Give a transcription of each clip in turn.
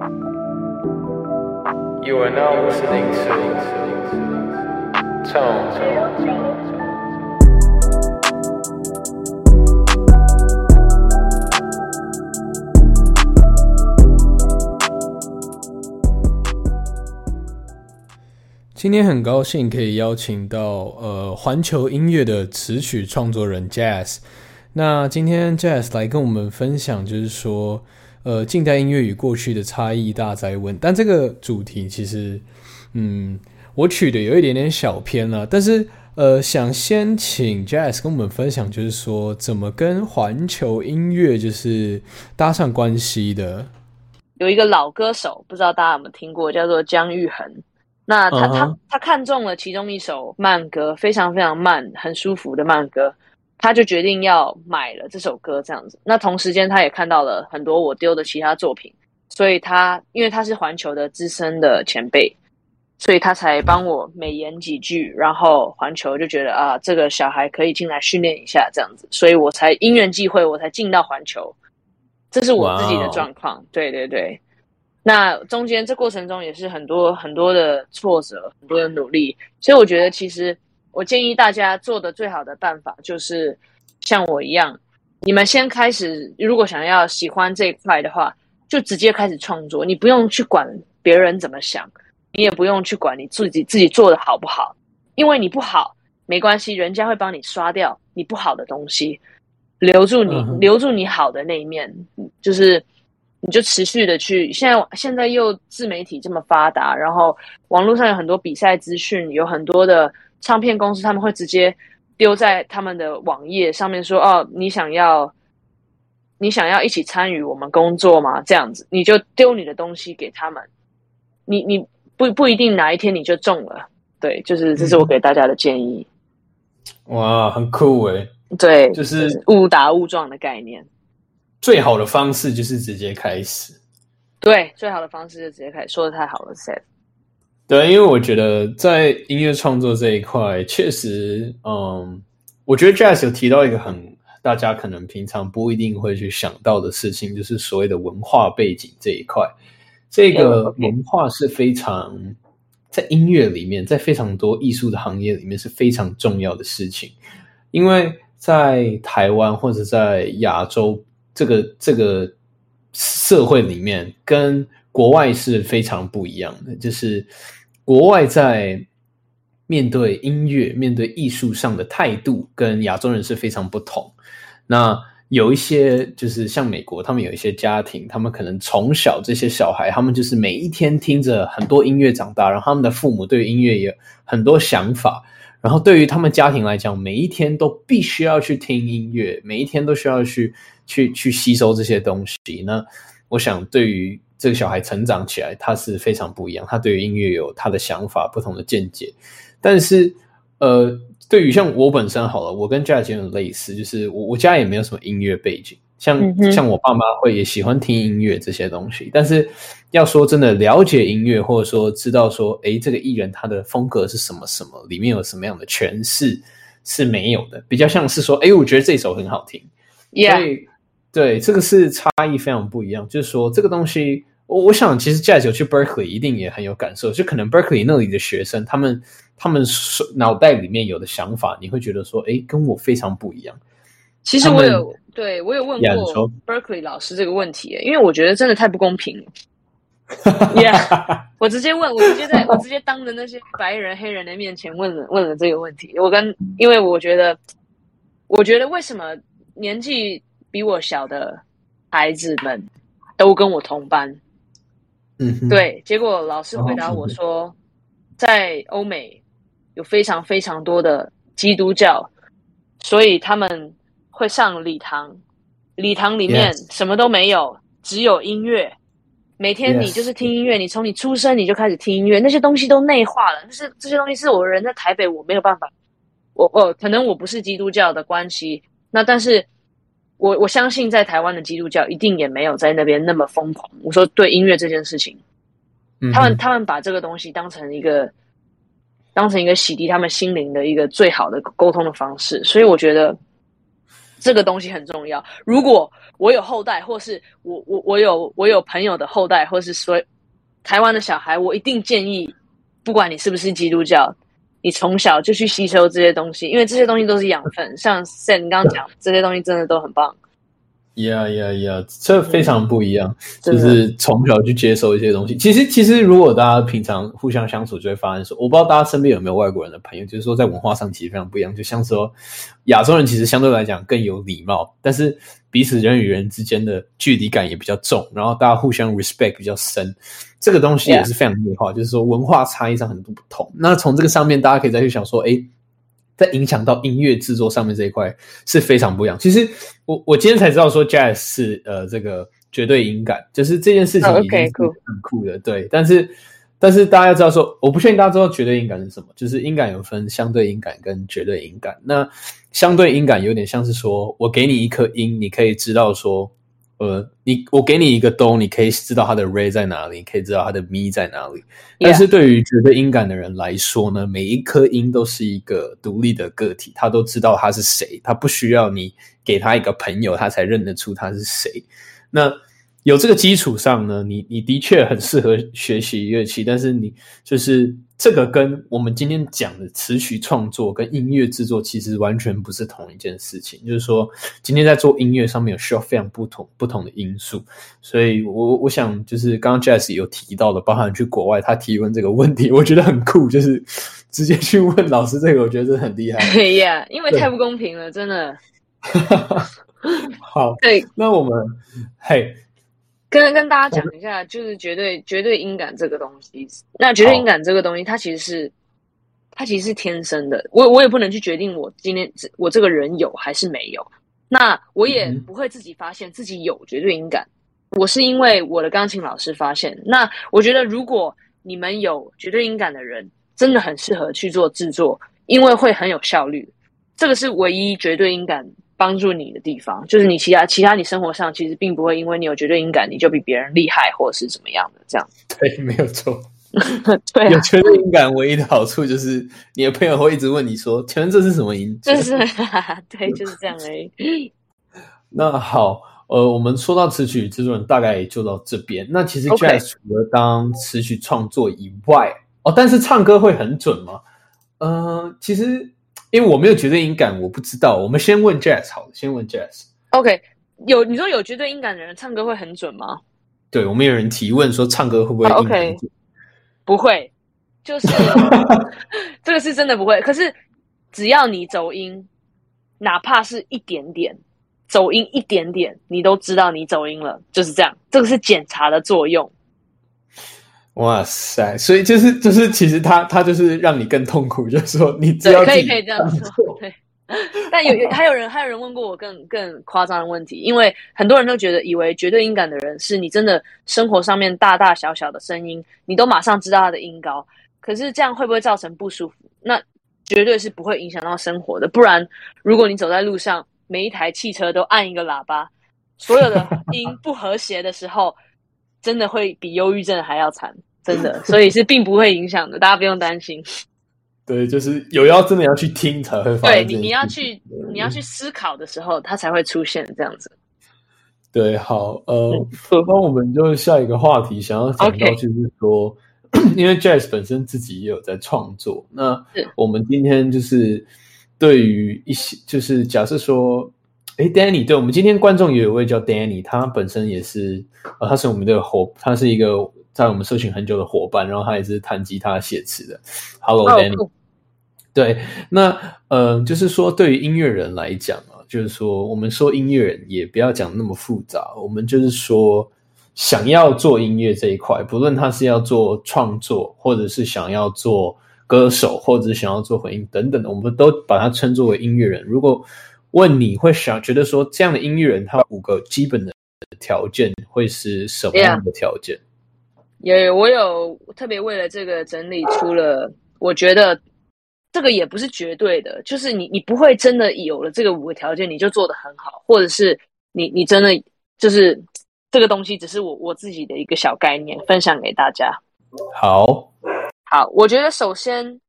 You are now listening to Tone. Tone。今天很高兴可以邀请到呃环球音乐的词曲创作人 Jazz。那今天 Jazz 来跟我们分享，就是说。呃，近代音乐与过去的差异大灾问，但这个主题其实，嗯，我取的有一点点小偏了。但是，呃，想先请 Jazz 跟我们分享，就是说怎么跟环球音乐就是搭上关系的。有一个老歌手，不知道大家有没有听过，叫做姜育恒。那他他他看中了其中一首慢歌，非常非常慢，很舒服的慢歌。他就决定要买了这首歌，这样子。那同时间，他也看到了很多我丢的其他作品，所以他因为他是环球的资深的前辈，所以他才帮我美言几句。然后环球就觉得啊，这个小孩可以进来训练一下，这样子。所以我才因缘际会，我才进到环球。这是我自己的状况。对对对。那中间这过程中也是很多很多的挫折，很多的努力。所以我觉得其实。我建议大家做的最好的办法就是像我一样，你们先开始。如果想要喜欢这一块的话，就直接开始创作。你不用去管别人怎么想，你也不用去管你自己自己做的好不好，因为你不好没关系，人家会帮你刷掉你不好的东西，留住你留住你好的那一面。就是你就持续的去。现在现在又自媒体这么发达，然后网络上有很多比赛资讯，有很多的。唱片公司他们会直接丢在他们的网页上面说：“哦，你想要，你想要一起参与我们工作吗？”这样子，你就丢你的东西给他们。你你不不一定哪一天你就中了。对，就是这是我给大家的建议。哇，很酷诶。对，就是误打误撞的概念。最好的方式就是直接开始。对，最好的方式就直接开始。说的太好了，Seth。对，因为我觉得在音乐创作这一块，确实，嗯，我觉得 Jazz 有提到一个很大家可能平常不一定会去想到的事情，就是所谓的文化背景这一块。这个文化是非常在音乐里面，在非常多艺术的行业里面是非常重要的事情，因为在台湾或者在亚洲这个这个社会里面，跟国外是非常不一样的，就是。国外在面对音乐、面对艺术上的态度，跟亚洲人是非常不同。那有一些就是像美国，他们有一些家庭，他们可能从小这些小孩，他们就是每一天听着很多音乐长大，然后他们的父母对音乐有很多想法，然后对于他们家庭来讲，每一天都必须要去听音乐，每一天都需要去去去吸收这些东西。那我想对于。这个小孩成长起来，他是非常不一样。他对于音乐有他的想法、不同的见解。但是，呃，对于像我本身好了，我跟家姐有类似，就是我我家也没有什么音乐背景。像像我爸妈会也喜欢听音乐这些东西，但是要说真的了解音乐，或者说知道说，哎，这个艺人他的风格是什么什么，里面有什么样的诠释是没有的。比较像是说，哎，我觉得这首很好听，所以对这个是差异非常不一样。就是说，这个东西。我我想，其实 Jazz 有去 Berkeley 一定也很有感受。就可能 Berkeley 那里的学生，他们他们脑袋里面有的想法，你会觉得说，哎，跟我非常不一样。其实我有对我有问过 Berkeley 老师这个问题，因为我觉得真的太不公平。Yeah，我直接问，我直接在我直接当着那些白人黑人的面前问了问了这个问题。我跟因为我觉得，我觉得为什么年纪比我小的孩子们都跟我同班？嗯，对。结果老师回答我说，在欧美有非常非常多的基督教，所以他们会上礼堂。礼堂里面什么都没有，只有音乐。每天你就是听音乐，你从你出生你就开始听音乐，那些东西都内化了。就是这些东西是我人在台北我没有办法，我哦可能我不是基督教的关系，那但是。我我相信在台湾的基督教一定也没有在那边那么疯狂。我说对音乐这件事情，他们他们把这个东西当成一个当成一个洗涤他们心灵的一个最好的沟通的方式。所以我觉得这个东西很重要。如果我有后代，或是我我我有我有朋友的后代，或是说台湾的小孩，我一定建议，不管你是不是基督教，你从小就去吸收这些东西，因为这些东西都是养分。像 Sam 你刚刚讲这些东西，真的都很棒。呀呀呀，这非常不一样，就是从小去接受一些东西。其实，其实如果大家平常互相相处，就会发现说，我不知道大家身边有没有外国人的朋友，就是说在文化上其实非常不一样。就像说，亚洲人其实相对来讲更有礼貌，但是彼此人与人之间的距离感也比较重，然后大家互相 respect 比较深。这个东西也是非常内化，就是说文化差异上很多不同。那从这个上面，大家可以再去想说，哎。在影响到音乐制作上面这一块是非常不一样。其实我我今天才知道说 jazz 是呃这个绝对音感，就是这件事情已经很酷的。对，但是但是大家要知道说，我不确定大家知道绝对音感是什么。就是音感有分相对音感跟绝对音感。那相对音感有点像是说我给你一颗音，你可以知道说。呃，你我给你一个哆，你可以知道它的 re 在哪里，你可以知道它的咪在哪里。但是对于觉得音感的人来说呢，每一颗音都是一个独立的个体，他都知道他是谁，他不需要你给他一个朋友，他才认得出他是谁。那有这个基础上呢，你你的确很适合学习乐器，但是你就是。这个跟我们今天讲的词曲创作跟音乐制作其实完全不是同一件事情。就是说，今天在做音乐上面有需要非常不同不同的因素。所以，我我想就是刚刚 Jazz 有提到的，包含去国外他提问这个问题，我觉得很酷，就是直接去问老师这个，我觉得很厉害。对呀，因为太不公平了，真的。好，对，那我们嘿。跟跟大家讲一下，就是绝对绝对音感这个东西。那绝对音感这个东西，它其实是它其实是天生的。我我也不能去决定我今天我这个人有还是没有。那我也不会自己发现自己有绝对音感。我是因为我的钢琴老师发现。那我觉得，如果你们有绝对音感的人，真的很适合去做制作，因为会很有效率。这个是唯一绝对音感。帮助你的地方，就是你其他其他你生活上其实并不会因为你有绝对音感，你就比别人厉害或者是怎么样的这样。对，没有错。对，有绝对音感唯一的好处就是你的朋友会一直问你说：“请问这是什么音？”就是，对，就是这样而已。那好，呃，我们说到词曲制作人，大概就到这边。那其实 Jazz 除了当词曲创作以外，哦，但是唱歌会很准吗？嗯，其实。因为我没有绝对音感，我不知道。我们先问 Jazz 好了，先问 Jazz。OK，有你说有绝对音感的人唱歌会很准吗？对，我们有人提问说唱歌会不会 OK？不会，就是 这个是真的不会。可是只要你走音，哪怕是一点点走音一点点，你都知道你走音了，就是这样。这个是检查的作用。哇塞！所以就是就是，其实他他就是让你更痛苦，就是说你只要可以可以这样说。对，但有有还有人还有人问过我更更夸张的问题，因为很多人都觉得以为绝对音感的人是你真的生活上面大大小小的声音，你都马上知道他的音高。可是这样会不会造成不舒服？那绝对是不会影响到生活的。不然，如果你走在路上，每一台汽车都按一个喇叭，所有的音不和谐的时候，真的会比忧郁症还要惨。真的，所以是并不会影响的，大家不用担心。对，就是有要真的要去听才会发现对你，你要去你要去思考的时候，它才会出现这样子。对，好，呃，那我们就下一个话题，想要讲到就是说，因为 Jazz 本身自己也有在创作，那我们今天就是对于一些，就是假设说，哎，Danny，对我们今天观众也有位叫 Danny，他本身也是，呃，他是我们的伙，他是一个。在我们社群很久的伙伴，然后他也是弹吉他写词的。Hello，Danny。对，那呃，就是说，对于音乐人来讲啊，就是说，我们说音乐人也不要讲那么复杂。我们就是说，想要做音乐这一块，不论他是要做创作，或者是想要做歌手，或者是想要做回应等等的，我们都把它称作为音乐人。如果问你会想觉得说，这样的音乐人他五个基本的条件会是什么样的条件？有，我有特别为了这个整理出了，我觉得这个也不是绝对的，就是你你不会真的有了这个五个条件你就做得很好，或者是你你真的就是这个东西只是我我自己的一个小概念分享给大家。好，好，我觉得首先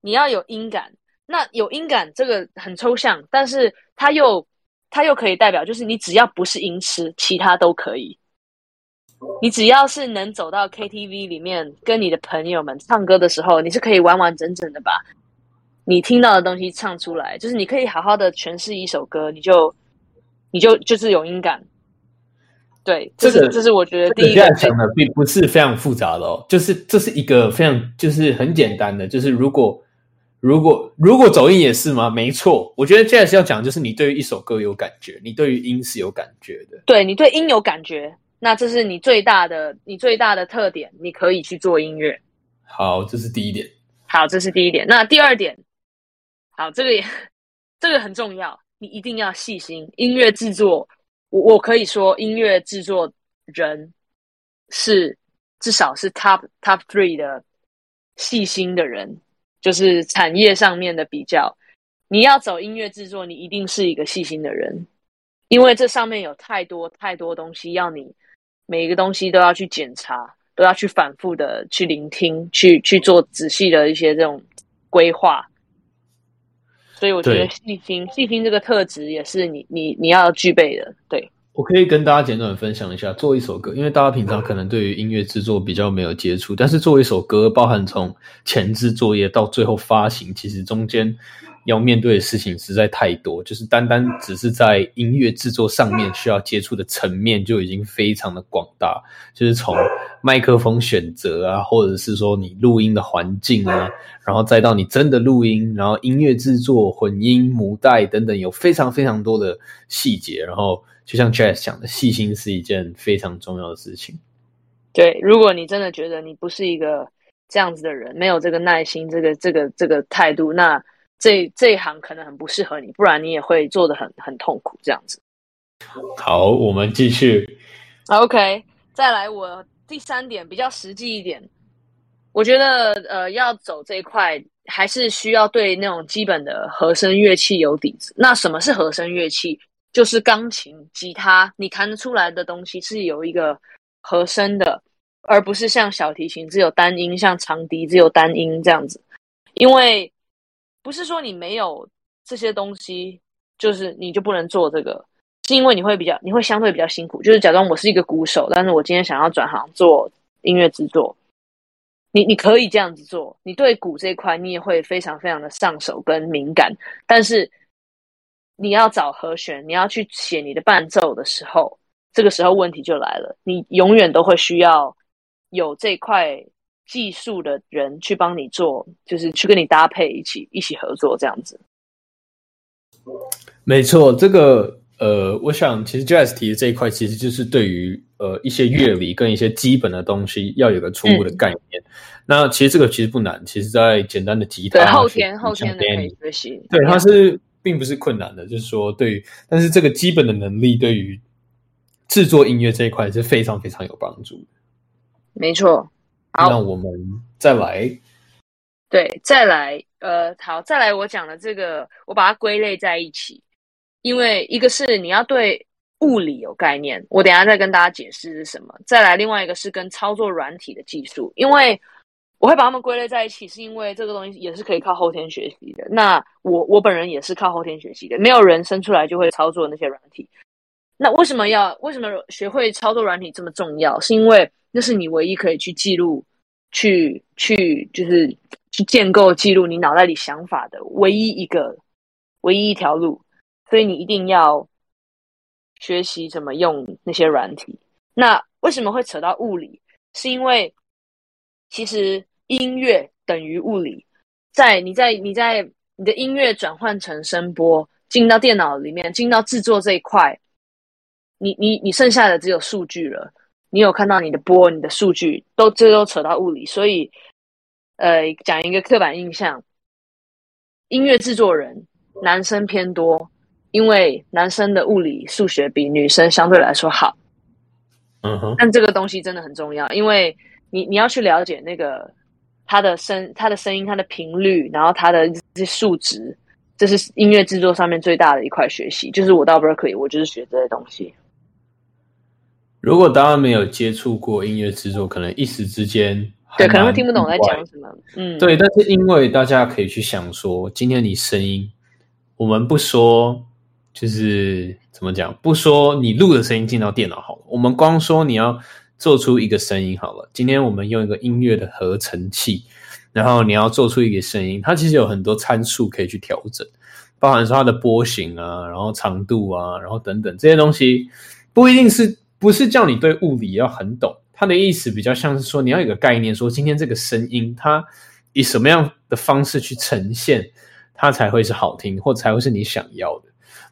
你要有音感，那有音感这个很抽象，但是它又它又可以代表，就是你只要不是音痴，其他都可以。你只要是能走到 KTV 里面跟你的朋友们唱歌的时候，你是可以完完整整的把你听到的东西唱出来，就是你可以好好的诠释一首歌，你就你就就是有音感。对，这是这是我觉得第一个讲的并不是非常复杂的哦，就是这是一个非常就是很简单的，就是如果如果如果走音也是吗？没错，我觉得接下来要讲就是你对于一首歌有感觉，你对于音是有感觉的，对你对音有感觉。那这是你最大的，你最大的特点，你可以去做音乐。好，这是第一点。好，这是第一点。那第二点，好，这个也这个很重要，你一定要细心。音乐制作，我我可以说，音乐制作人是至少是 top top three 的细心的人，就是产业上面的比较。你要走音乐制作，你一定是一个细心的人，因为这上面有太多太多东西要你。每一个东西都要去检查，都要去反复的去聆听，去去做仔细的一些这种规划。所以我觉得细心，细心这个特质也是你你你要具备的。对我可以跟大家简短分享一下，做一首歌，因为大家平常可能对于音乐制作比较没有接触，但是做一首歌，包含从前置作业到最后发行，其实中间。要面对的事情实在太多，就是单单只是在音乐制作上面需要接触的层面就已经非常的广大，就是从麦克风选择啊，或者是说你录音的环境啊，然后再到你真的录音，然后音乐制作、混音、母带等等，有非常非常多的细节。然后就像 Jazz 讲的，细心是一件非常重要的事情。对，如果你真的觉得你不是一个这样子的人，没有这个耐心、这个这个这个态度，那这这一行可能很不适合你，不然你也会做的很很痛苦这样子。好，我们继续。OK，再来，我第三点比较实际一点，我觉得呃，要走这一块，还是需要对那种基本的和声乐器有底子。那什么是和声乐器？就是钢琴、吉他，你弹得出来的东西是有一个和声的，而不是像小提琴只有单音，像长笛只有单音这样子，因为。不是说你没有这些东西，就是你就不能做这个，是因为你会比较，你会相对比较辛苦。就是假装我是一个鼓手，但是我今天想要转行做音乐制作，你你可以这样子做，你对鼓这一块你也会非常非常的上手跟敏感。但是你要找和弦，你要去写你的伴奏的时候，这个时候问题就来了，你永远都会需要有这块。技术的人去帮你做，就是去跟你搭配，一起一起合作这样子。没错，这个呃，我想其实 Jazz 提的这一块，其实就是对于呃一些乐理跟一些基本的东西要有个初步的概念。那其实这个其实不难，其实在简单的吉他后天后天的学习，对它是并不是困难的，就是说对于，但是这个基本的能力对于制作音乐这一块是非常非常有帮助的。没错。那我们再来，对，再来，呃，好，再来，我讲的这个，我把它归类在一起，因为一个是你要对物理有概念，我等下再跟大家解释是什么。再来，另外一个是跟操作软体的技术，因为我会把它们归类在一起，是因为这个东西也是可以靠后天学习的。那我我本人也是靠后天学习的，没有人生出来就会操作那些软体。那为什么要为什么学会操作软体这么重要？是因为那是你唯一可以去记录。去去就是去建构记录你脑袋里想法的唯一一个唯一一条路，所以你一定要学习怎么用那些软体。那为什么会扯到物理？是因为其实音乐等于物理，在你在你在你的音乐转换成声波进到电脑里面，进到制作这一块，你你你剩下的只有数据了。你有看到你的波，你的数据都这都扯到物理，所以，呃，讲一个刻板印象，音乐制作人男生偏多，因为男生的物理数学比女生相对来说好。嗯哼。但这个东西真的很重要，因为你你要去了解那个他的声、他的声音、他的频率，然后他的这些数值，这是音乐制作上面最大的一块学习。就是我到 Berkeley，我就是学这些东西。如果大家没有接触过音乐制作，可能一时之间对可能会听不懂我在讲什么。嗯，对，但是因为大家可以去想说，今天你声音，我们不说，就是怎么讲？不说你录的声音进到电脑好了，我们光说你要做出一个声音好了。今天我们用一个音乐的合成器，然后你要做出一个声音，它其实有很多参数可以去调整，包含说它的波形啊，然后长度啊，然后等等这些东西，不一定是不是叫你对物理要很懂。它的意思比较像是说，你要有个概念，说今天这个声音它以什么样的方式去呈现，它才会是好听，或才会是你想要的。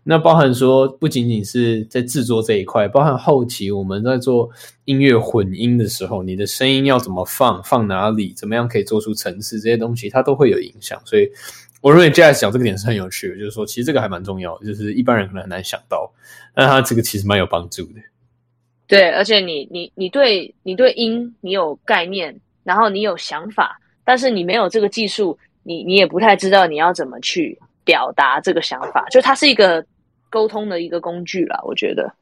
那包含说，不仅仅是在制作这一块，包含后期我们在做音乐混音的时候，你的声音要怎么放，放哪里，怎么样可以做出层次，这些东西它都会有影响。所以我认为 Jazz 讲这个点是很有趣的，就是说，其实这个还蛮重要，就是一般人可能很难想到，但它这个其实蛮有帮助的。对，而且你你你对你对音你有概念，然后你有想法，但是你没有这个技术，你你也不太知道你要怎么去表达这个想法，就它是一个沟通的一个工具啦，我觉得。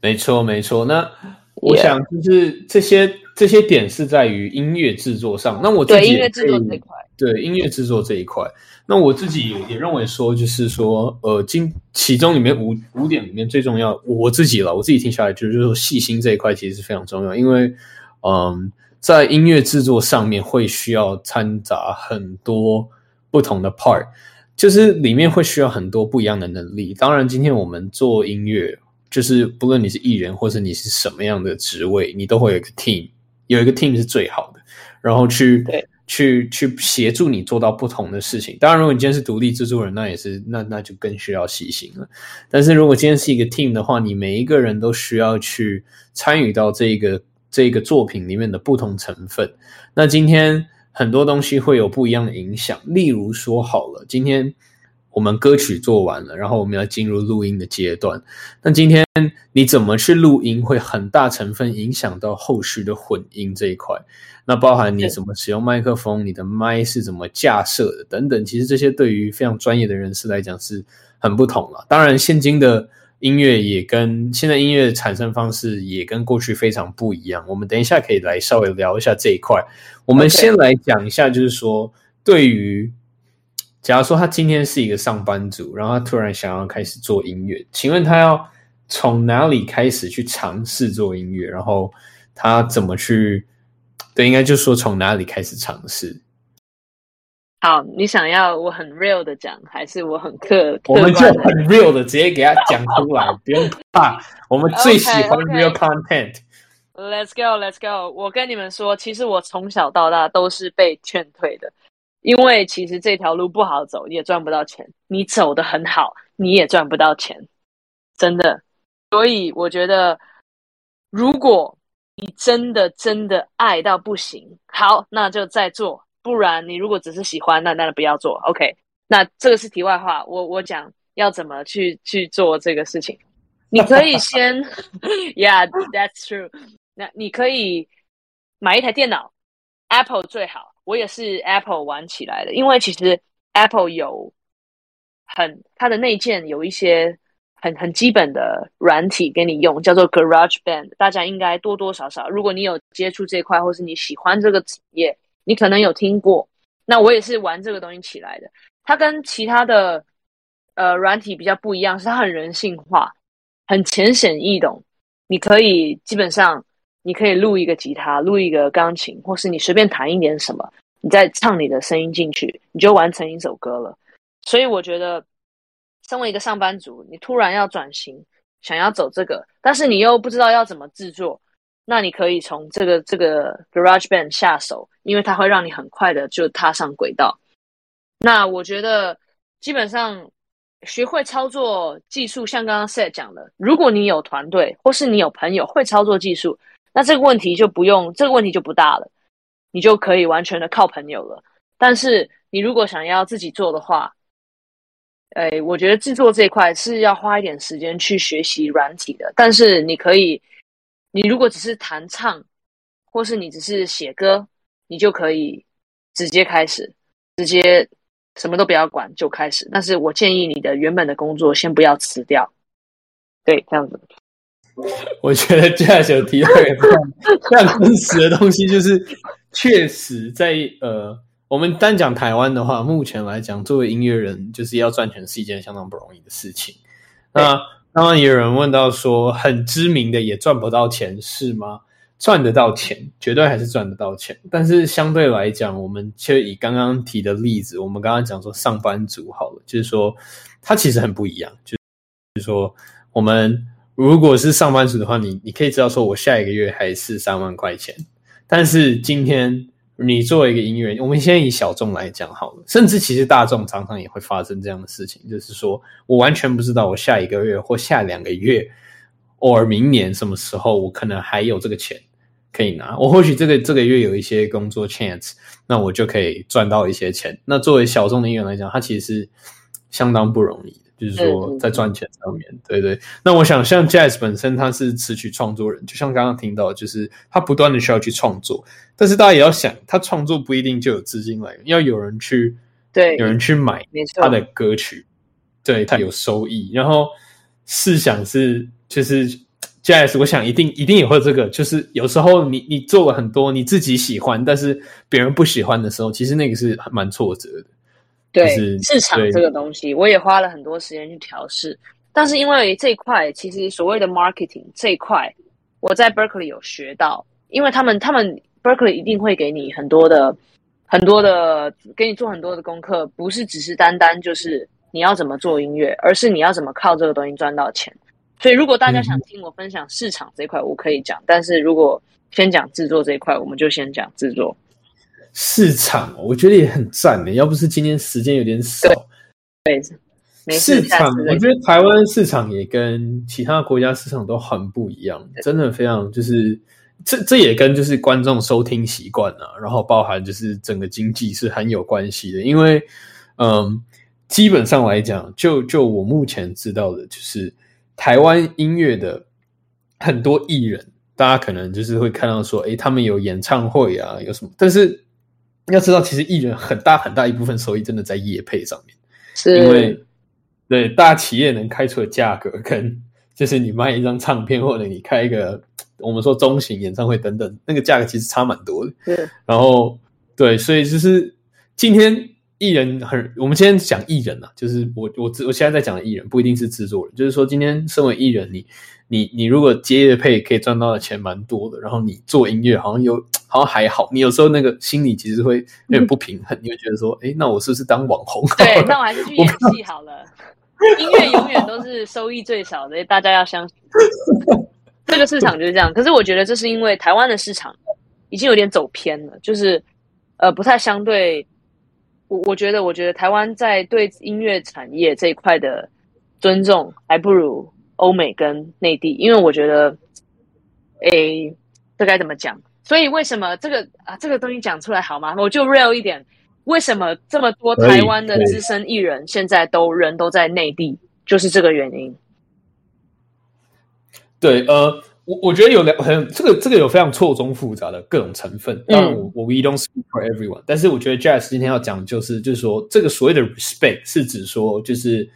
没错，没错。那我想就是这些这些点是在于音乐制作上。那我对音乐制作这块，对音乐制作这一块。那我自己也认为说，就是说，呃，今其中里面五五点里面最重要，我自己了，我自己听下来就是说，细心这一块其实是非常重要，因为，嗯，在音乐制作上面会需要掺杂很多不同的 part，就是里面会需要很多不一样的能力。当然，今天我们做音乐，就是不论你是艺人或者你是什么样的职位，你都会有一个 team，有一个 team 是最好的，然后去对。去去协助你做到不同的事情。当然，如果你今天是独立制作人，那也是那那就更需要细心了。但是如果今天是一个 team 的话，你每一个人都需要去参与到这个这个作品里面的不同成分。那今天很多东西会有不一样的影响。例如说，好了，今天我们歌曲做完了，然后我们要进入录音的阶段。那今天你怎么去录音，会很大成分影响到后续的混音这一块。那包含你怎么使用麦克风，你的麦是怎么架设的等等，其实这些对于非常专业的人士来讲是很不同了。当然，现今的音乐也跟现在音乐产生方式也跟过去非常不一样。我们等一下可以来稍微聊一下这一块。我们先来讲一下，就是说，对于假如说他今天是一个上班族，然后他突然想要开始做音乐，请问他要从哪里开始去尝试做音乐？然后他怎么去？对，应该就说从哪里开始尝试。好，你想要我很 real 的讲，还是我很客？我们就很 real 的直接给他讲出来，不用怕。我们最喜欢 real content。Let's go, let's go。我跟你们说，其实我从小到大都是被劝退的，因为其实这条路不好走，你也赚不到钱。你走的很好，你也赚不到钱，真的。所以我觉得，如果你真的真的爱到不行，好，那就再做。不然你如果只是喜欢，那那不要做。OK，那这个是题外话。我我讲要怎么去去做这个事情。你可以先，Yeah，that's true。那你可以买一台电脑，Apple 最好。我也是 Apple 玩起来的，因为其实 Apple 有很它的内建有一些。很很基本的软体给你用，叫做 Garage Band，大家应该多多少少，如果你有接触这块，或是你喜欢这个职业，你可能有听过。那我也是玩这个东西起来的。它跟其他的呃软体比较不一样，是它很人性化，很浅显易懂。你可以基本上你可以录一个吉他，录一个钢琴，或是你随便弹一点什么，你再唱你的声音进去，你就完成一首歌了。所以我觉得。身为一个上班族，你突然要转型，想要走这个，但是你又不知道要怎么制作，那你可以从这个这个 Garage Band 下手，因为它会让你很快的就踏上轨道。那我觉得基本上学会操作技术，像刚刚 Set 讲的，如果你有团队或是你有朋友会操作技术，那这个问题就不用，这个问题就不大了，你就可以完全的靠朋友了。但是你如果想要自己做的话，哎，我觉得制作这一块是要花一点时间去学习软体的。但是你可以，你如果只是弹唱，或是你只是写歌，你就可以直接开始，直接什么都不要管就开始。但是我建议你的原本的工作先不要辞掉。对，这样子。我觉得这样有提到一个非常真实的东西，就是确实在呃。我们单讲台湾的话，目前来讲，作为音乐人，就是要赚钱是一件相当不容易的事情。那当然也有人问到说，很知名的也赚不到钱是吗？赚得到钱，绝对还是赚得到钱。但是相对来讲，我们就以刚刚提的例子，我们刚刚讲说上班族好了，就是说他其实很不一样。就是说，我们如果是上班族的话，你你可以知道说我下一个月还是三万块钱。但是今天你作为一个音乐人，我们先以小众来讲好了，甚至其实大众常常也会发生这样的事情，就是说我完全不知道我下一个月或下两个月。偶尔明年什么时候我可能还有这个钱可以拿，我或许这个这个月有一些工作 chance，那我就可以赚到一些钱。那作为小众的音乐来讲，它其实是相当不容易的，就是说在赚钱上面，对对。那我想像 Jazz 本身他是词曲创作人，就像刚刚听到，就是他不断的需要去创作，但是大家也要想，他创作不一定就有资金来源，要有人去对，有人去买他的歌曲，对他有收益。然后试想是。就是 Jazz，我想一定一定也会这个。就是有时候你你做了很多你自己喜欢，但是别人不喜欢的时候，其实那个是蛮挫折的。对市场这个东西，我也花了很多时间去调试。但是因为这一块，其实所谓的 marketing 这一块，我在 Berkeley 有学到，因为他们他们 Berkeley 一定会给你很多的很多的，给你做很多的功课，不是只是单单就是你要怎么做音乐，而是你要怎么靠这个东西赚到钱。所以，如果大家想听我分享市场这一块，我可以讲；但是如果先讲制作这一块，我们就先讲制作。市场，我觉得也很赞的。要不是今天时间有点少，对，市场，我觉得台湾市场也跟其他国家市场都很不一样，真的非常就是这这也跟就是观众收听习惯啊，然后包含就是整个经济是很有关系的。因为，嗯，基本上来讲，就就我目前知道的，就是。台湾音乐的很多艺人，大家可能就是会看到说，哎，他们有演唱会啊，有什么？但是要知道，其实艺人很大很大一部分收益真的在业配上面，是因为对大企业能开出的价格，跟就是你卖一张唱片或者你开一个我们说中型演唱会等等，那个价格其实差蛮多的。对，然后对，所以就是今天。艺人很，我们今天讲艺人啊，就是我我我现在在讲的艺人不一定是制作人，就是说今天身为艺人，你你你你如果接业配可以赚到的钱蛮多的，然后你做音乐好像有好像还好，你有时候那个心里其实会有点不平衡，你会觉得说，哎，那我是不是当网红？对，那我还是去演戏好了。音乐永远都是收益最少的，大家要相信，这个市场就是这样。可是我觉得这是因为台湾的市场已经有点走偏了，就是呃不太相对。我我觉得，我觉得台湾在对音乐产业这一块的尊重，还不如欧美跟内地。因为我觉得，诶，这该怎么讲？所以为什么这个啊，这个东西讲出来好吗？我就 real 一点。为什么这么多台湾的资深艺人现在都人都在内地？就是这个原因。对，呃。我我觉得有两很这个这个有非常错综复杂的各种成分。当然，我我 we don't speak for everyone。但是我觉得 Jazz 今天要讲就是就是说，这个所谓的 respect 是指说，就是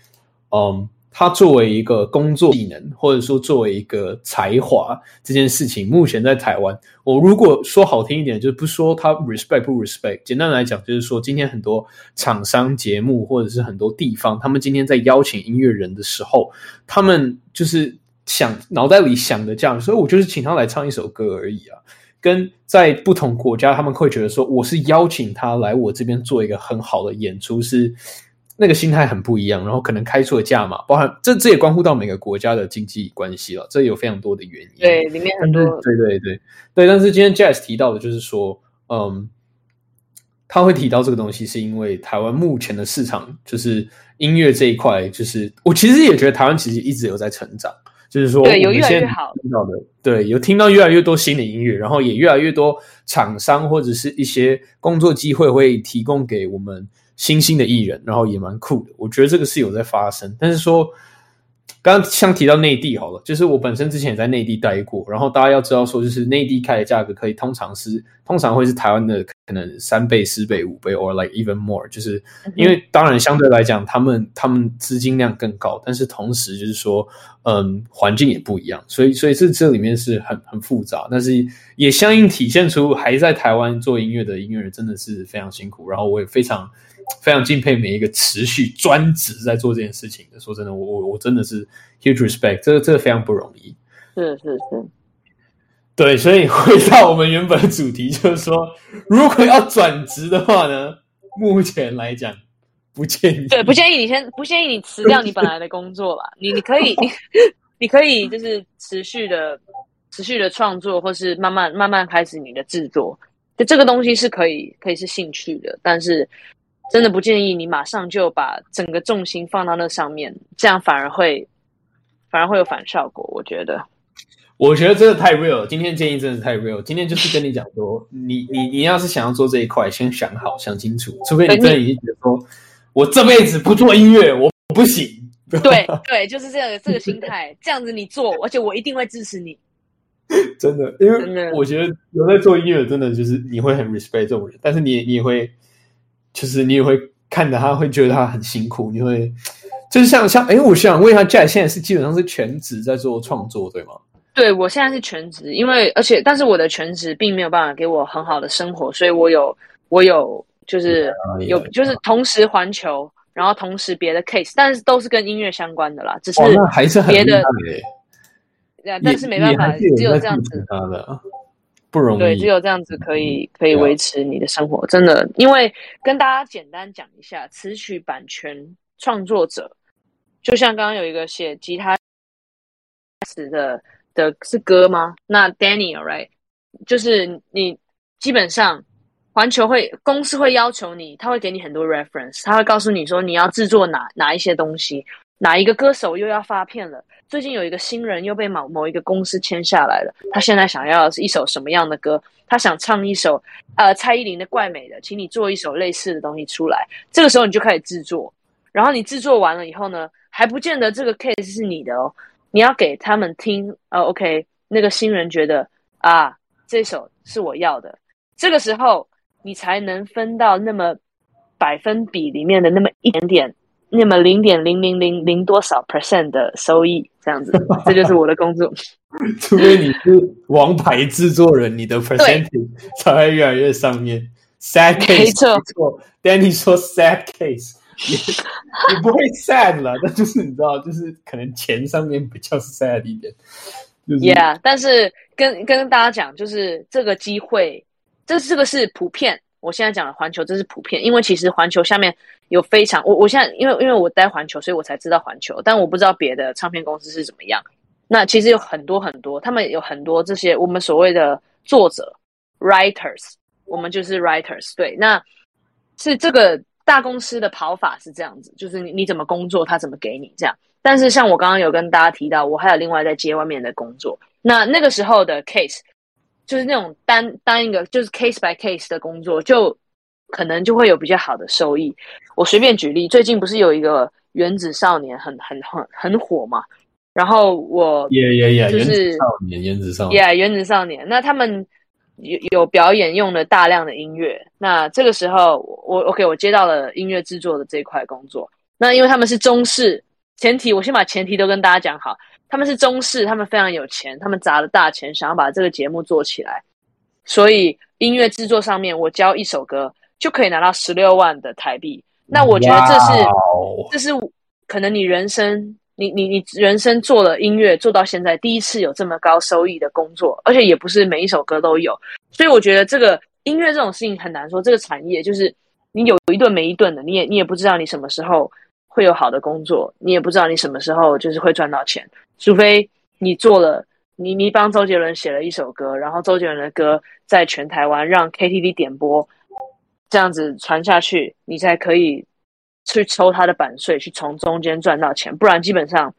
嗯，他作为一个工作技能，或者说作为一个才华这件事情，目前在台湾，我如果说好听一点，就是不说他 respect 不 respect。简单来讲，就是说今天很多厂商节目或者是很多地方，他们今天在邀请音乐人的时候，他们就是。想脑袋里想的这样，所以我就是请他来唱一首歌而已啊。跟在不同国家，他们会觉得说我是邀请他来我这边做一个很好的演出，是那个心态很不一样。然后可能开出的价码，包含这这也关乎到每个国家的经济关系了。这有非常多的原因。对，里面很多。对对对对，但是今天 Jazz 提到的就是说，嗯，他会提到这个东西，是因为台湾目前的市场就是音乐这一块，就是我其实也觉得台湾其实一直有在成长。就是说，对，有越来越好听到的，对，有听到越来越多新的音乐，然后也越来越多厂商或者是一些工作机会会提供给我们新兴的艺人，然后也蛮酷的。我觉得这个是有在发生，但是说。刚刚像提到内地好了，就是我本身之前也在内地待过，然后大家要知道说，就是内地开的价格可以通常是通常会是台湾的可能三倍、四倍、五倍，or like even more，就是因为当然相对来讲，他们他们资金量更高，但是同时就是说，嗯，环境也不一样，所以所以这这里面是很很复杂，但是也相应体现出还在台湾做音乐的音乐人真的是非常辛苦，然后我也非常非常敬佩每一个持续专职在做这件事情的。说真的，我我我真的是 huge respect，这个这个非常不容易。是是是，对，所以回到我们原本的主题，就是说，如果要转职的话呢，目前来讲不建议。对，不建议你先不建议你辞掉你本来的工作吧。你你可以你你可以就是持续的持续的创作，或是慢慢慢慢开始你的制作。就这个东西是可以可以是兴趣的，但是真的不建议你马上就把整个重心放到那上面，这样反而会反而会有反效果。我觉得。我觉得真的太 real，今天建议真的是太 real。今天就是跟你讲说，你你你要是想要做这一块，先想好想清楚，除非你真的已经觉得说，我这辈子不做音乐，我不行。对对，就是这样这个心态，这样子你做，而且我一定会支持你。真的，因为我觉得有在做音乐，真的就是你会很 respect 这种人，但是你你也会，就是你也会看着他，会觉得他很辛苦，你会就是像像哎，我想问一下，Jack 现在是基本上是全职在做创作，对吗？对，我现在是全职，因为而且但是我的全职并没有办法给我很好的生活，所以我有我有就是有就是同时环球，然后同时别的 case，但是都是跟音乐相关的啦，只是还是别的，对，但是没办法，只有这样子不容易，对，只有这样子可以可以维持你的生活，真的，因为跟大家简单讲一下，词曲版权创作者，就像刚刚有一个写吉他词的。的是歌吗？那 Daniel，right，就是你基本上环球会公司会要求你，他会给你很多 reference，他会告诉你说你要制作哪哪一些东西，哪一个歌手又要发片了，最近有一个新人又被某某一个公司签下来了，他现在想要一首什么样的歌，他想唱一首呃蔡依林的怪美的，请你做一首类似的东西出来，这个时候你就开始制作，然后你制作完了以后呢，还不见得这个 case 是你的哦。你要给他们听，呃，OK，那个新人觉得啊，这首是我要的，这个时候你才能分到那么百分比里面的那么一点点，那么零点零零零零多少 percent 的收益，这样子，这就是我的工作。除非你是王牌制作人，你的 percentage 才会越来越上面。Sad case，没错，Danny 说 sad case。你不会 sad 了，但就是你知道，就是可能钱上面比较 sad 一点。Yeah，但是跟跟大家讲，就是这个机会，这这个是普遍。我现在讲的环球，这是普遍，因为其实环球下面有非常，我我现在因为因为我待环球，所以我才知道环球，但我不知道别的唱片公司是怎么样。那其实有很多很多，他们有很多这些我们所谓的作者 writers，我们就是 writers。对，那是这个。大公司的跑法是这样子，就是你你怎么工作，他怎么给你这样。但是像我刚刚有跟大家提到，我还有另外在接外面的工作。那那个时候的 case，就是那种单单一个就是 case by case 的工作，就可能就会有比较好的收益。我随便举例，最近不是有一个原子少年很很很很火嘛？然后我也也也就是少年原子少年，yeah 原子少年，那他们。有有表演用了大量的音乐，那这个时候我 OK，我接到了音乐制作的这一块工作。那因为他们是中式，前提我先把前提都跟大家讲好，他们是中式，他们非常有钱，他们砸了大钱想要把这个节目做起来，所以音乐制作上面我教一首歌就可以拿到十六万的台币。那我觉得这是这是可能你人生。你你你人生做了音乐做到现在第一次有这么高收益的工作，而且也不是每一首歌都有，所以我觉得这个音乐这种事情很难说。这个产业就是你有一顿没一顿的，你也你也不知道你什么时候会有好的工作，你也不知道你什么时候就是会赚到钱，除非你做了你你帮周杰伦写了一首歌，然后周杰伦的歌在全台湾让 KTV 点播，这样子传下去，你才可以。去抽他的版税，去从中间赚到钱，不然基本上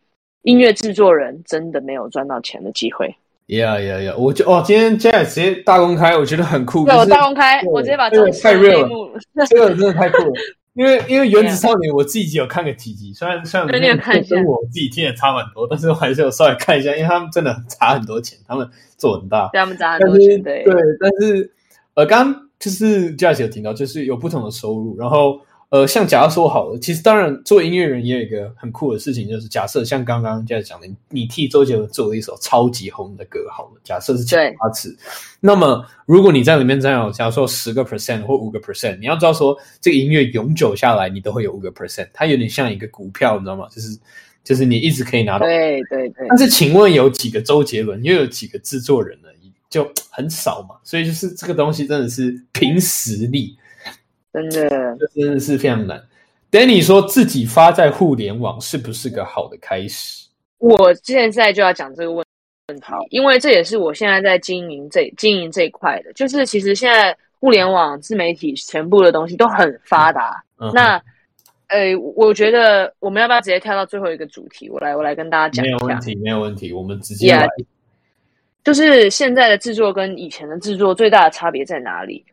音乐制作人真的没有赚到钱的机会。Yeah, yeah, yeah！我就哦，今天现在直接大公开，我觉得很酷。对，我大公开，我直接把这个太 real 了，这个真的太酷了。因为因为原子少年，我自己有看个几集，虽然虽然跟我自己听的差蛮多，但是我还是有稍微看一下，因为他们真的差很多钱，他们做很大，对他们砸很多钱，对对。但是呃，刚就是 Jazz 有提到，就是有不同的收入，然后。呃，像假如说好了，其实当然做音乐人也有一个很酷的事情，就是假设像刚刚在讲的，你替周杰伦做了一首超级红的歌，好了，假设是青花瓷，那么如果你在里面占有，假如说十个 percent 或五个 percent，你要知道说这个音乐永久下来，你都会有五个 percent，它有点像一个股票，你知道吗？就是就是你一直可以拿到，对对对。但是请问有几个周杰伦，又有几个制作人呢？就很少嘛，所以就是这个东西真的是凭实力。真的，这真的是非常难。Danny 说自己发在互联网是不是个好的开始？我现在就要讲这个问问题，因为这也是我现在在经营这经营这一块的。就是其实现在互联网自媒体全部的东西都很发达。那，呃，我觉得我们要不要直接跳到最后一个主题？我来，我来跟大家讲。没有问题，没有问题，我们直接来。就是现在的制作跟以前的制作最大的差别在哪里？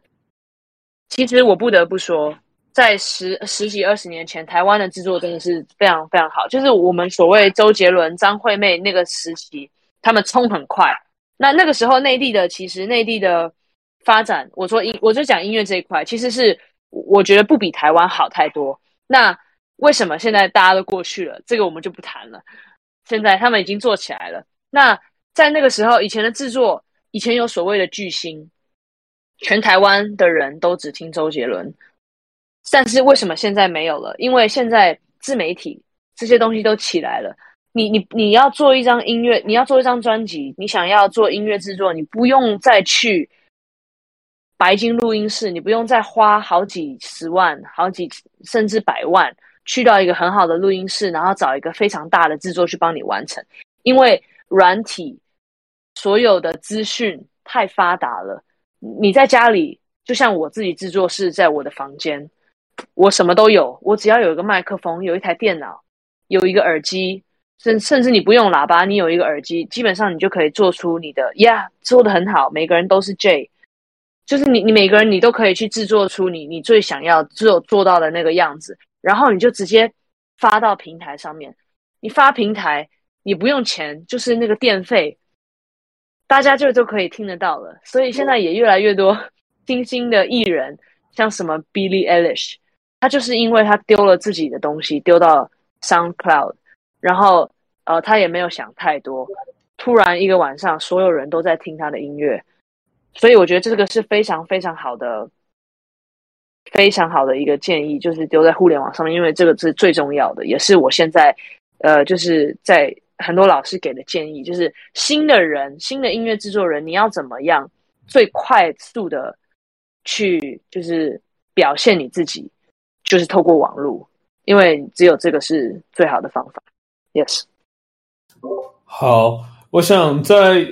其实我不得不说，在十十几二十年前，台湾的制作真的是非常非常好。就是我们所谓周杰伦、张惠妹那个时期，他们冲很快。那那个时候，内地的其实内地的发展，我说音，我就讲音乐这一块，其实是我觉得不比台湾好太多。那为什么现在大家都过去了？这个我们就不谈了。现在他们已经做起来了。那在那个时候，以前的制作，以前有所谓的巨星。全台湾的人都只听周杰伦，但是为什么现在没有了？因为现在自媒体这些东西都起来了。你你你要做一张音乐，你要做一张专辑，你想要做音乐制作，你不用再去白金录音室，你不用再花好几十万、好几甚至百万去到一个很好的录音室，然后找一个非常大的制作去帮你完成。因为软体所有的资讯太发达了。你在家里，就像我自己制作室，在我的房间，我什么都有。我只要有一个麦克风，有一台电脑，有一个耳机，甚甚至你不用喇叭，你有一个耳机，基本上你就可以做出你的呀，做的很好。每个人都是 J，就是你，你每个人你都可以去制作出你你最想要做做到的那个样子，然后你就直接发到平台上面。你发平台，你不用钱，就是那个电费。大家就都可以听得到了，所以现在也越来越多新兴的艺人，像什么 Billie Eilish，他就是因为他丢了自己的东西丢到 SoundCloud，然后呃他也没有想太多，突然一个晚上所有人都在听他的音乐，所以我觉得这个是非常非常好的，非常好的一个建议，就是丢在互联网上面，因为这个是最重要的，也是我现在呃就是在。很多老师给的建议就是，新的人、新的音乐制作人，你要怎么样最快速的去就是表现你自己，就是透过网络，因为只有这个是最好的方法。Yes。好，我想在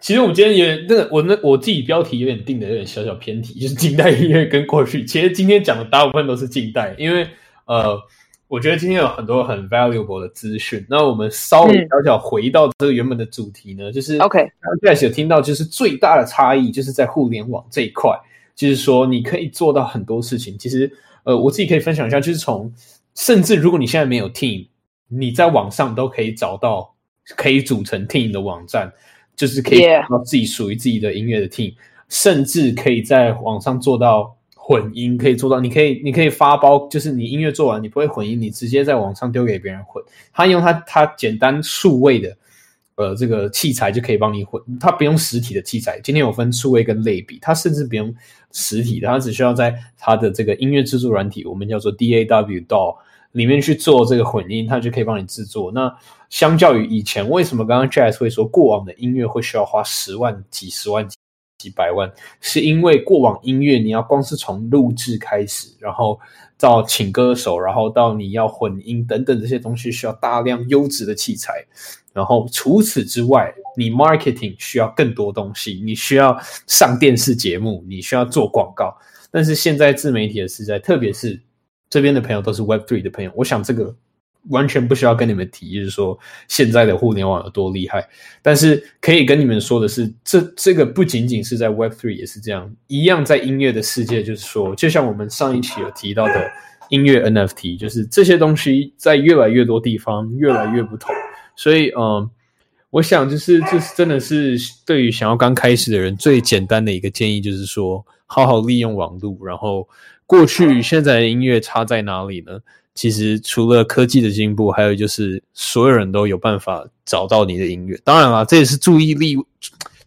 其实我们今天也那个我那我自己标题有点定的有点小小偏题，就是近代音乐跟过去。其实今天讲的大部分都是近代，因为呃。我觉得今天有很多很 valuable 的资讯。那我们稍微小小回到这个原本的主题呢，就是 OK。刚才有听到，就是最大的差异就是在互联网这一块，就是说你可以做到很多事情。其实，呃，我自己可以分享一下，就是从甚至如果你现在没有 team，你在网上都可以找到可以组成 team 的网站，就是可以找到自己属于自己的音乐的 team，甚至可以在网上做到。混音可以做到，你可以，你可以发包，就是你音乐做完，你不会混音，你直接在网上丢给别人混，他用他他简单数位的，呃，这个器材就可以帮你混，他不用实体的器材。今天有分数位跟类比，他甚至不用实体的，他只需要在他的这个音乐制作软体，我们叫做 DAW DAW 里面去做这个混音，他就可以帮你制作。那相较于以前，为什么刚刚 Jazz 会说过往的音乐会需要花十万、几十万？几百万，是因为过往音乐你要光是从录制开始，然后到请歌手，然后到你要混音等等这些东西，需要大量优质的器材。然后除此之外，你 marketing 需要更多东西，你需要上电视节目，你需要做广告。但是现在自媒体的时代，特别是这边的朋友都是 Web Three 的朋友，我想这个。完全不需要跟你们提，就是说现在的互联网有多厉害。但是可以跟你们说的是，这这个不仅仅是在 Web Three 也是这样，一样在音乐的世界，就是说，就像我们上一期有提到的音乐 NFT，就是这些东西在越来越多地方越来越不同。所以，嗯，我想就是就是真的是对于想要刚开始的人最简单的一个建议，就是说好好利用网络。然后过去现在的音乐差在哪里呢？其实除了科技的进步，还有就是所有人都有办法找到你的音乐。当然了，这也是注意力。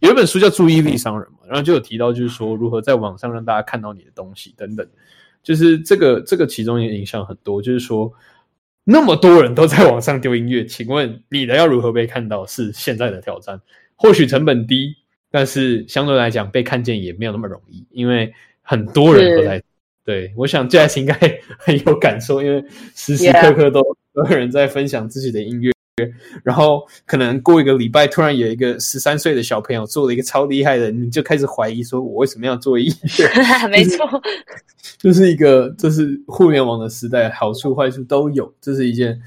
有一本书叫《注意力商人》嘛，然后就有提到，就是说如何在网上让大家看到你的东西等等。就是这个这个其中也影响很多。就是说，那么多人都在网上丢音乐，请问你的要如何被看到是现在的挑战。或许成本低，但是相对来讲被看见也没有那么容易，因为很多人都在。对，我想 Jazz 应该 很有感受，因为时时刻刻都都有人在分享自己的音乐，然后可能过一个礼拜，突然有一个十三岁的小朋友做了一个超厉害的，你就开始怀疑说，我为什么要做音乐？没错，就是一个这是互联网的时代，好处坏处都有，这是一件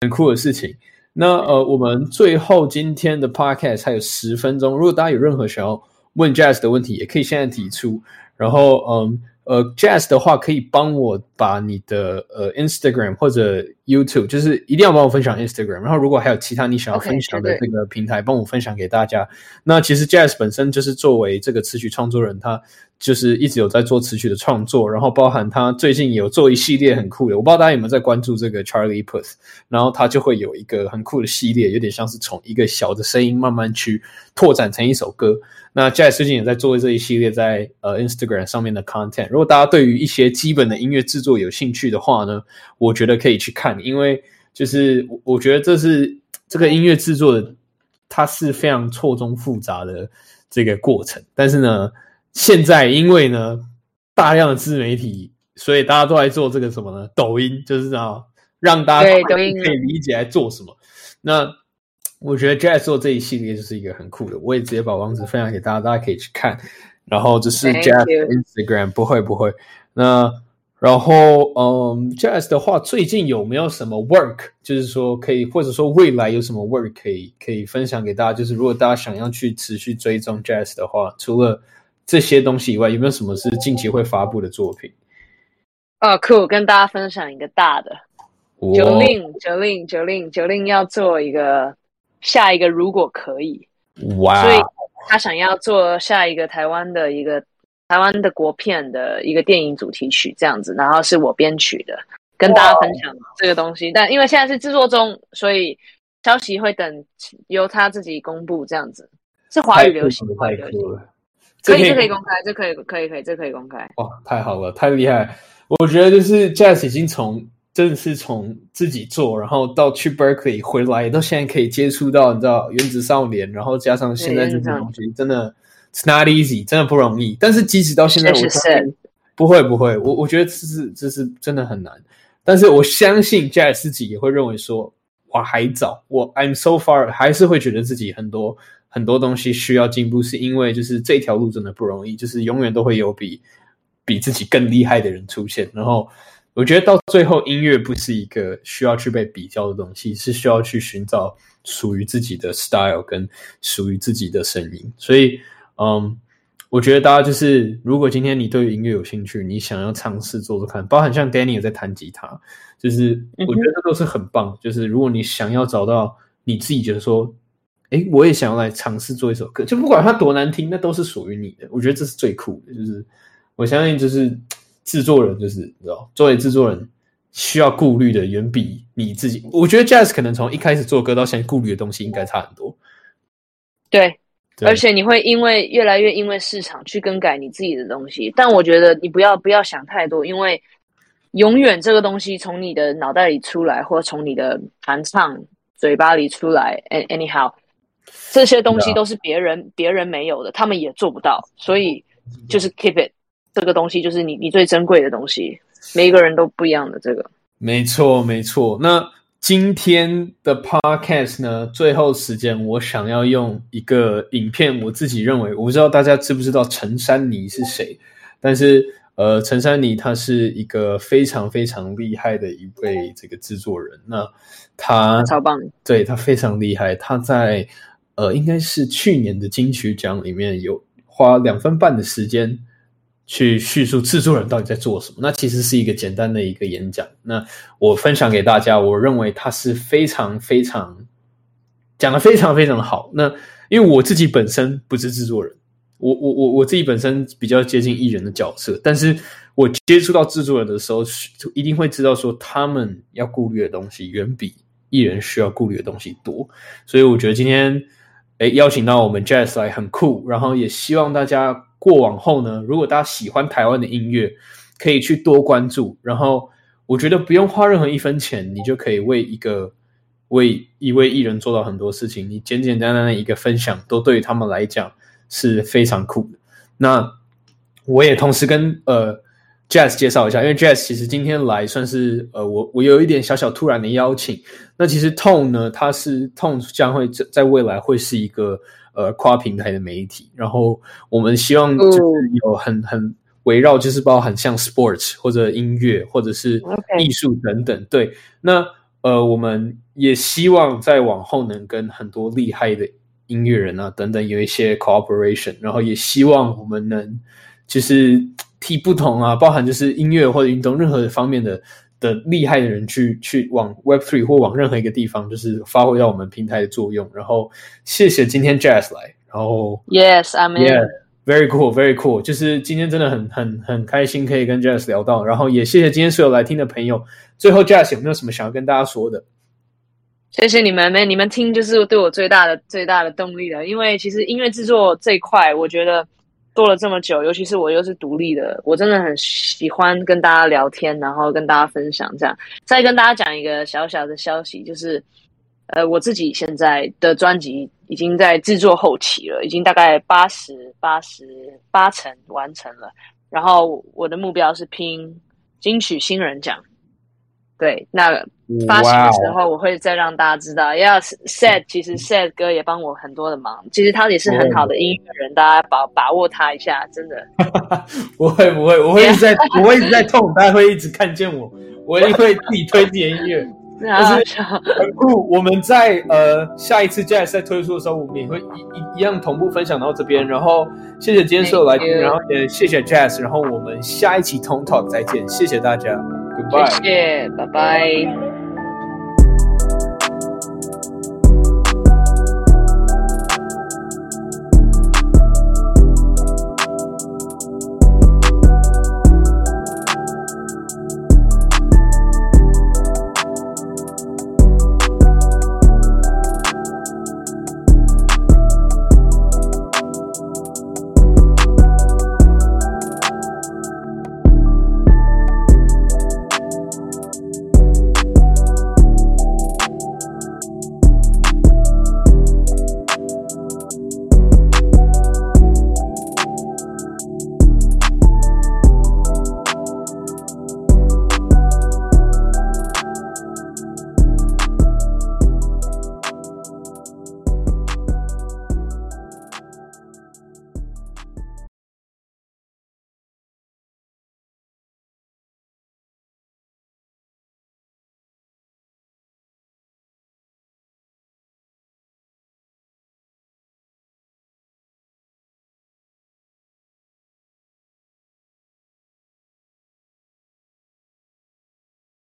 很酷的事情。那呃，我们最后今天的 Podcast 还有十分钟，如果大家有任何想要问 Jazz 的问题，也可以现在提出，然后嗯。呃，Jazz 的话可以帮我把你的呃 Instagram 或者 YouTube，就是一定要帮我分享 Instagram。然后如果还有其他你想要分享的这个平台，帮我分享给大家。那其实 Jazz 本身就是作为这个词曲创作人，他就是一直有在做词曲的创作，然后包含他最近有做一系列很酷的，我不知道大家有没有在关注这个 Charlie Puth，然后他就会有一个很酷的系列，有点像是从一个小的声音慢慢去拓展成一首歌。那 Jazz 最近也在做这一系列在呃 Instagram 上面的 content。如果大家对于一些基本的音乐制作有兴趣的话呢，我觉得可以去看，因为就是我我觉得这是这个音乐制作的，它是非常错综复杂的这个过程。但是呢，现在因为呢大量的自媒体，所以大家都在做这个什么呢？抖音就是啊，让大家可以理解来做什么。那我觉得 Jazz 做这一系列就是一个很酷的，我也直接把网址分享给大家，大家可以去看。然后这是 Jazz Instagram，不会不会。那然后嗯，Jazz 的话，最近有没有什么 work？就是说可以，或者说未来有什么 work 可以可以分享给大家？就是如果大家想要去持续追踪 Jazz 的话，除了这些东西以外，有没有什么是近期会发布的作品？哦，酷！跟大家分享一个大的，九令九令九令九令要做一个。下一个如果可以，哇！所以他想要做下一个台湾的一个台湾的国片的一个电影主题曲这样子，然后是我编曲的，跟大家分享这个东西。但因为现在是制作中，所以消息会等由他自己公布这样子。是华语流行，华语流行，可以，这可以公开，这可以，可以，可以，这可以公开。哇，太好了，太厉害！我觉得就是 Jazz 已经从。真的是从自己做，然后到去 Berkeley 回来，到现在可以接触到，你知道原子少年，然后加上现在这种东西，真的 It's not easy，真的不容易。但是即使到现在，我不会不会，我我觉得这是这是真的很难。但是我相信 Jazz 自己也会认为说，我还早，我 I'm so far，还是会觉得自己很多很多东西需要进步，是因为就是这条路真的不容易，就是永远都会有比比自己更厉害的人出现，然后。我觉得到最后，音乐不是一个需要去被比较的东西，是需要去寻找属于自己的 style 跟属于自己的声音。所以，嗯，我觉得大家就是，如果今天你对音乐有兴趣，你想要尝试做做看，包含像 Danny 也在弹吉他，就是我觉得这都是很棒。就是如果你想要找到你自己觉得说，哎，我也想要来尝试做一首歌，就不管它多难听，那都是属于你的。我觉得这是最酷的，就是我相信就是。制作人就是你知道，作为制作人需要顾虑的远比你自己。我觉得 Jazz 可能从一开始做歌到现在顾虑的东西应该差很多。对，而且你会因为越来越因为市场去更改你自己的东西。但我觉得你不要不要想太多，因为永远这个东西从你的脑袋里出来，或从你的弹唱嘴巴里出来，anyhow，这些东西都是别人别人没有的，他们也做不到，所以就是 keep it。这个东西就是你你最珍贵的东西，每一个人都不一样的。这个没错没错。那今天的 podcast 呢？最后时间，我想要用一个影片，我自己认为，我不知道大家知不知道陈珊妮是谁，但是呃，陈珊妮她是一个非常非常厉害的一位这个制作人。那他超棒，对他非常厉害。他在呃，应该是去年的金曲奖里面有花两分半的时间。去叙述制作人到底在做什么，那其实是一个简单的一个演讲。那我分享给大家，我认为它是非常非常讲的非常非常的好。那因为我自己本身不是制作人，我我我我自己本身比较接近艺人的角色，但是我接触到制作人的时候，一定会知道说他们要顾虑的东西远比艺人需要顾虑的东西多。所以我觉得今天，哎，邀请到我们 Jazz 来很酷，然后也希望大家过往后呢，如果大家喜欢台湾的音乐，可以去多关注，然后。我觉得不用花任何一分钱，你就可以为一个为一位艺人做到很多事情。你简简单单的一个分享，都对于他们来讲是非常酷的。那我也同时跟呃 Jazz 介绍一下，因为 Jazz 其实今天来算是呃我我有一点小小突然的邀请。那其实 Tone 呢，它是 Tone 将会在在未来会是一个呃跨平台的媒体，然后我们希望就是有很很。围绕就是包含像 sports 或者音乐或者是艺术等等，对。那呃，我们也希望在往后能跟很多厉害的音乐人啊等等有一些 cooperation，然后也希望我们能就是替不同啊，包含就是音乐或者运动任何方面的的厉害的人去去往 Web Three 或往任何一个地方，就是发挥到我们平台的作用。然后谢谢今天 Jazz 来，然后 Yes，I'm in。Very cool, very cool。就是今天真的很很很开心可以跟 Jazz 聊到，然后也谢谢今天所有来听的朋友。最后，Jazz 有没有什么想要跟大家说的？谢谢你们，没你们听就是对我最大的最大的动力了。因为其实音乐制作这一块，我觉得做了这么久，尤其是我又是独立的，我真的很喜欢跟大家聊天，然后跟大家分享这样。再跟大家讲一个小小的消息，就是。呃，我自己现在的专辑已经在制作后期了，已经大概八十八十八成完成了。然后我的目标是拼金曲新人奖。对，那发行的时候我会再让大家知道。要 Sad，其实 Sad 哥也帮我很多的忙。其实他也是很好的音乐人，大家把把握他一下，真的。不会不会，我会一直在，我会一直在痛，大家会一直看见我，我也会自己推自己的音乐。就是很酷。我们在呃下一次 Jazz 在推出的时候，我们也会一一一样同步分享到这边。然后谢谢今天所有来宾，然后也谢谢 Jazz。然后我们下一期 Tone Talk 再见，谢谢大家谢谢，拜拜。